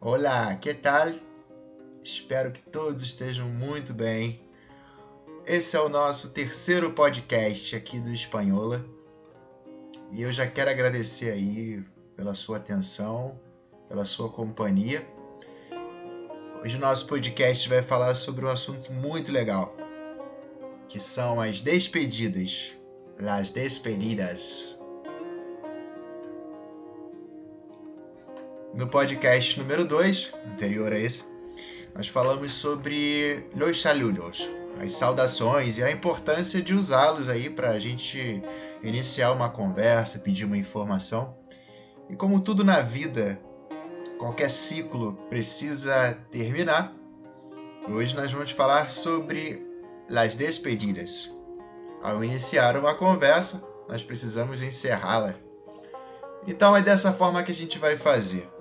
Olá, que tal? Espero que todos estejam muito bem. Esse é o nosso terceiro podcast aqui do Espanhola. E eu já quero agradecer aí pela sua atenção, pela sua companhia. Hoje o nosso podcast vai falar sobre um assunto muito legal, que são as despedidas, las despedidas. No podcast número 2, anterior a esse, nós falamos sobre los saludos, as saudações e a importância de usá-los aí para a gente iniciar uma conversa, pedir uma informação. E como tudo na vida, qualquer ciclo precisa terminar, hoje nós vamos falar sobre las despedidas. Ao iniciar uma conversa, nós precisamos encerrá-la. Então é dessa forma que a gente vai fazer.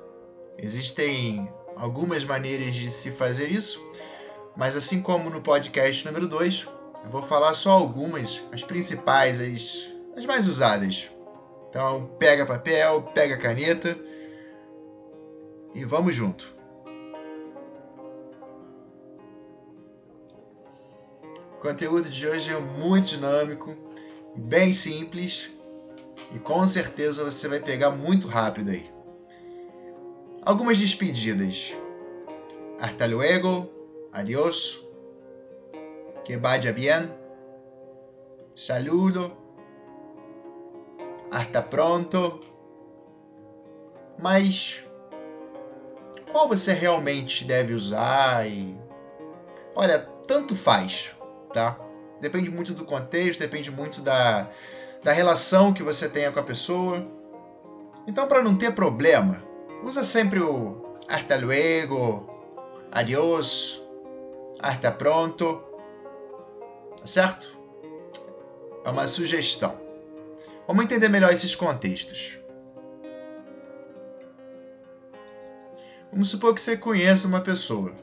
Existem algumas maneiras de se fazer isso, mas assim como no podcast número 2, eu vou falar só algumas, as principais, as, as mais usadas. Então pega papel, pega caneta e vamos junto. O conteúdo de hoje é muito dinâmico, bem simples e com certeza você vai pegar muito rápido aí. Algumas despedidas. Hasta luego, adiós, que vaya bien, saludo, hasta pronto. Mas qual você realmente deve usar e olha, tanto faz, tá? Depende muito do contexto, depende muito da, da relação que você tenha com a pessoa. Então, para não ter problema, Usa sempre o hasta luego, adiós, hasta pronto. Tá certo? É uma sugestão. Vamos entender melhor esses contextos. Vamos supor que você conheça uma pessoa.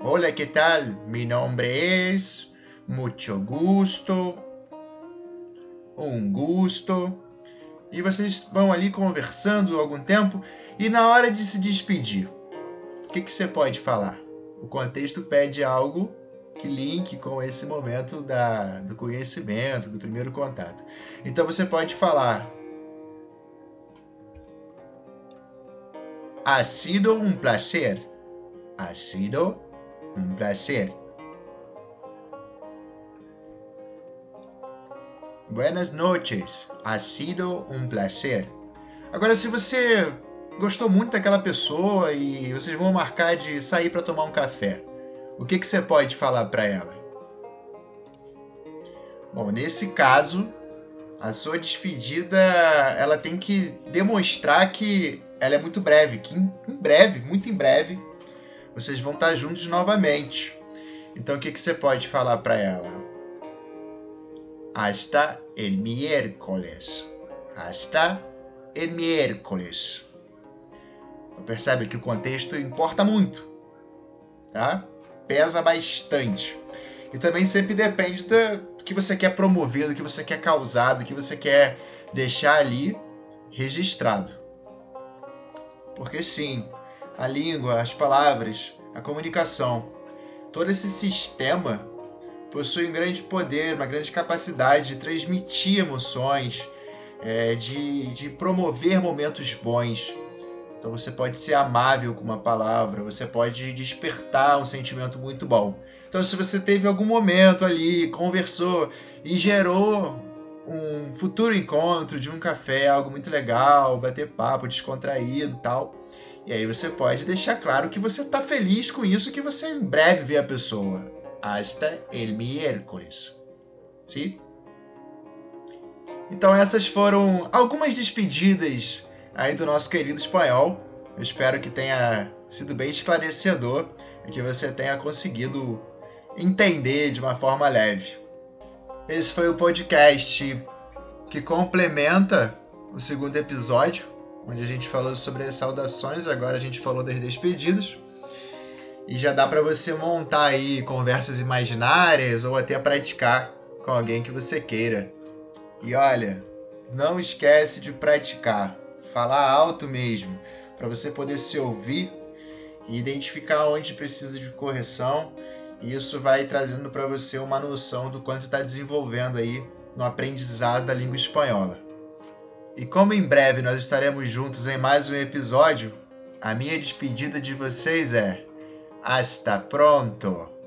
Hola, que tal? Mi nombre es. Mucho gusto. Um gusto e vocês vão ali conversando algum tempo e na hora de se despedir, o que, que você pode falar? O contexto pede algo que link com esse momento da, do conhecimento, do primeiro contato. Então você pode falar: Ha sido um placer. Ha sido um placer. Buenas noches. Ha sido um placer. Agora, se você gostou muito daquela pessoa e vocês vão marcar de sair para tomar um café, o que, que você pode falar para ela? Bom, nesse caso, a sua despedida ela tem que demonstrar que ela é muito breve, que em, em breve, muito em breve, vocês vão estar juntos novamente. Então, o que, que você pode falar para ela? Hasta el miércoles. Hasta el miércoles. Então percebe que o contexto importa muito, tá? Pesa bastante. E também sempre depende do que você quer promover, do que você quer causar, do que você quer deixar ali registrado. Porque sim, a língua, as palavras, a comunicação, todo esse sistema possui um grande poder, uma grande capacidade de transmitir emoções, é, de, de promover momentos bons. Então você pode ser amável com uma palavra, você pode despertar um sentimento muito bom. Então se você teve algum momento ali, conversou e gerou um futuro encontro de um café, algo muito legal, bater papo descontraído, tal. E aí você pode deixar claro que você está feliz com isso, que você em breve vê a pessoa hasta el miércoles. ¿Sí? Então essas foram algumas despedidas aí do nosso querido espanhol. Eu espero que tenha sido bem esclarecedor e que você tenha conseguido entender de uma forma leve. Esse foi o podcast que complementa o segundo episódio, onde a gente falou sobre as saudações, agora a gente falou das despedidas. E já dá para você montar aí conversas imaginárias ou até praticar com alguém que você queira. E olha, não esquece de praticar, falar alto mesmo, para você poder se ouvir e identificar onde precisa de correção. E isso vai trazendo para você uma noção do quanto está desenvolvendo aí no aprendizado da língua espanhola. E como em breve nós estaremos juntos em mais um episódio, a minha despedida de vocês é: Hasta pronto!